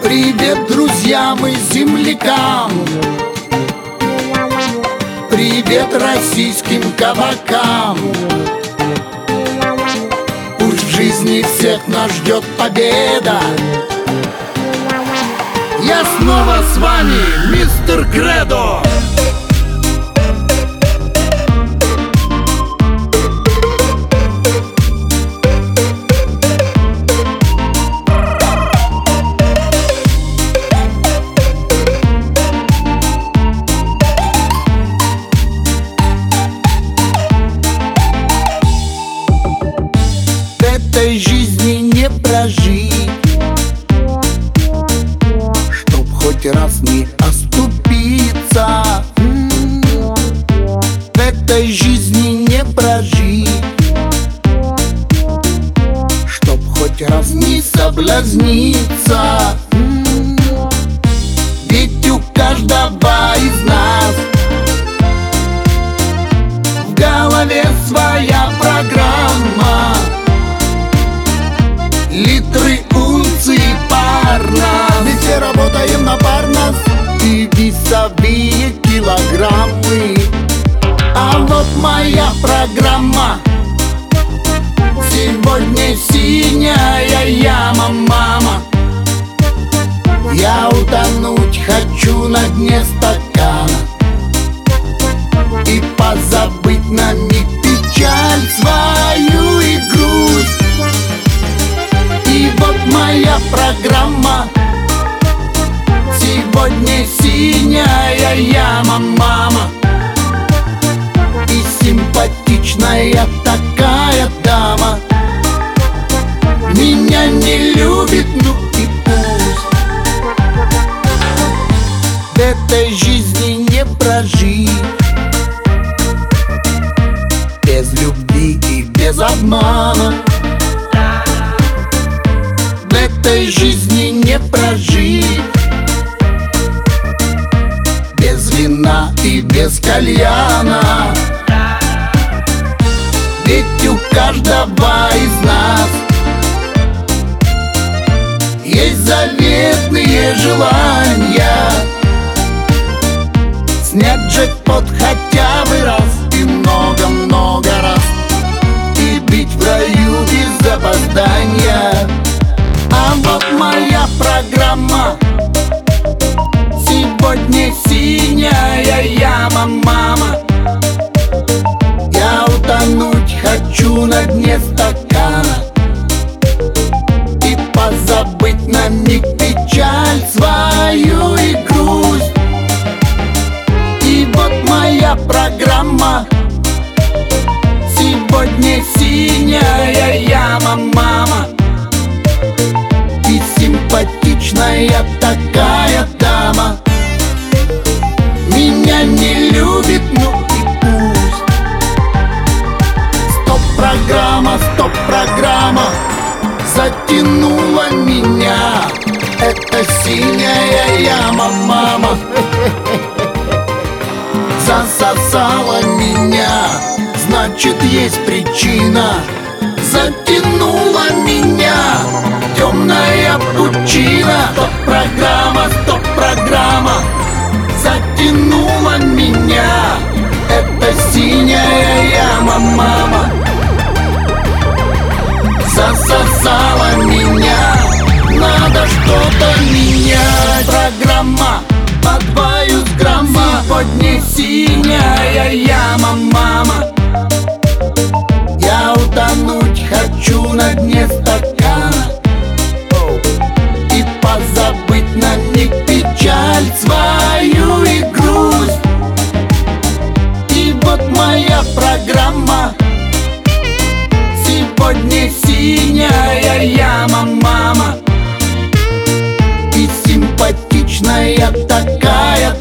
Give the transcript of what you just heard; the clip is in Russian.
Привет, друзьям и землякам. Привет российским кабакам. Пусть в жизни всех нас ждет победа. Я снова с вами, мистер Кредо вот моя программа. Сегодня синяя яма, мама. Я утонуть хочу на дне стакана. И позабыть на миг печаль свою и грусть. И вот моя программа. Сегодня синяя симпатичная такая дама. Меня не любит, ну и пусть. В этой жизни не прожить. Без любви и без обмана. В этой жизни не прожить. Без вина и без кальяна у каждого из нас. Есть заветные желания. Снять джекпот хотя хочу на дне стакана И позабыть на миг печаль свою и грусть. И вот моя программа. Сегодня синяя яма, мама. И симпатичная такая синяя яма, мама. Засосала меня Значит, есть причина. Затянула меня темная пучина. Стоп-программа, стоп-программа Затянула меня. Это синяя яма, мама яма, мама. Я утонуть хочу на дне стакана. И позабыть на миг печаль свою и грусть. И вот моя программа. Сегодня синяя яма, мама. И симпатичная такая